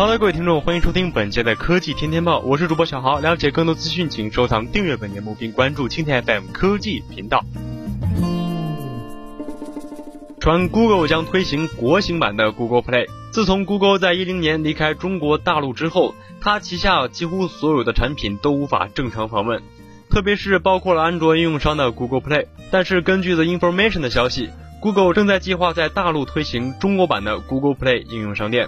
好的，各位听众，欢迎收听本节的科技天天报，我是主播小豪。了解更多资讯，请收藏、订阅本节目，并关注青田 FM 科技频道。传 Google 将推行国行版的 Google Play。自从 Google 在一零年离开中国大陆之后，它旗下几乎所有的产品都无法正常访问，特别是包括了安卓应用商的 Google Play。但是根据 The Information 的消息，Google 正在计划在大陆推行中国版的 Google Play 应用商店。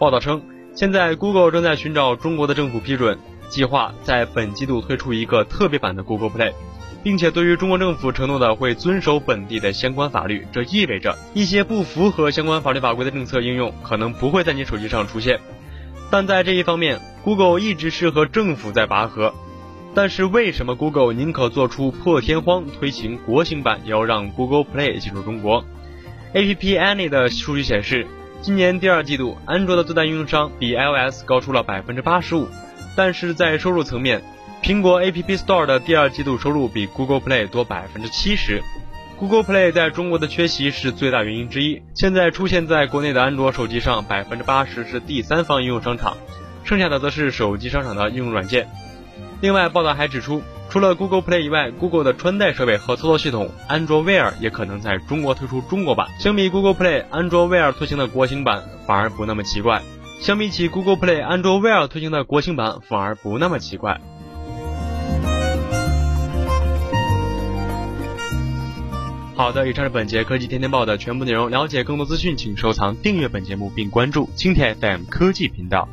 报道称。现在，Google 正在寻找中国的政府批准，计划在本季度推出一个特别版的 Google Play，并且对于中国政府承诺的会遵守本地的相关法律。这意味着一些不符合相关法律法规的政策应用可能不会在你手机上出现。但在这一方面，Google 一直是和政府在拔河。但是为什么 Google 宁可做出破天荒推行国行版，也要让 Google Play 进入中国？App Annie 的数据显示。今年第二季度，安卓的最大应用商比 iOS 高出了百分之八十五，但是在收入层面，苹果 App Store 的第二季度收入比 Google Play 多百分之七十。Google Play 在中国的缺席是最大原因之一。现在出现在国内的安卓手机上，百分之八十是第三方应用商场，剩下的则是手机商场的应用软件。另外，报道还指出。除了 Google Play 以外，Google 的穿戴设备和操作系统安卓 Wear 也可能在中国推出中国版。相比 Google Play，安卓 Wear 推行的国行版反而不那么奇怪。相比起 Google Play，安卓 Wear 推行的国行版反而不那么奇怪。好的，以上是本节科技天天报的全部内容。了解更多资讯，请收藏、订阅本节目并关注青田 FM 科技频道。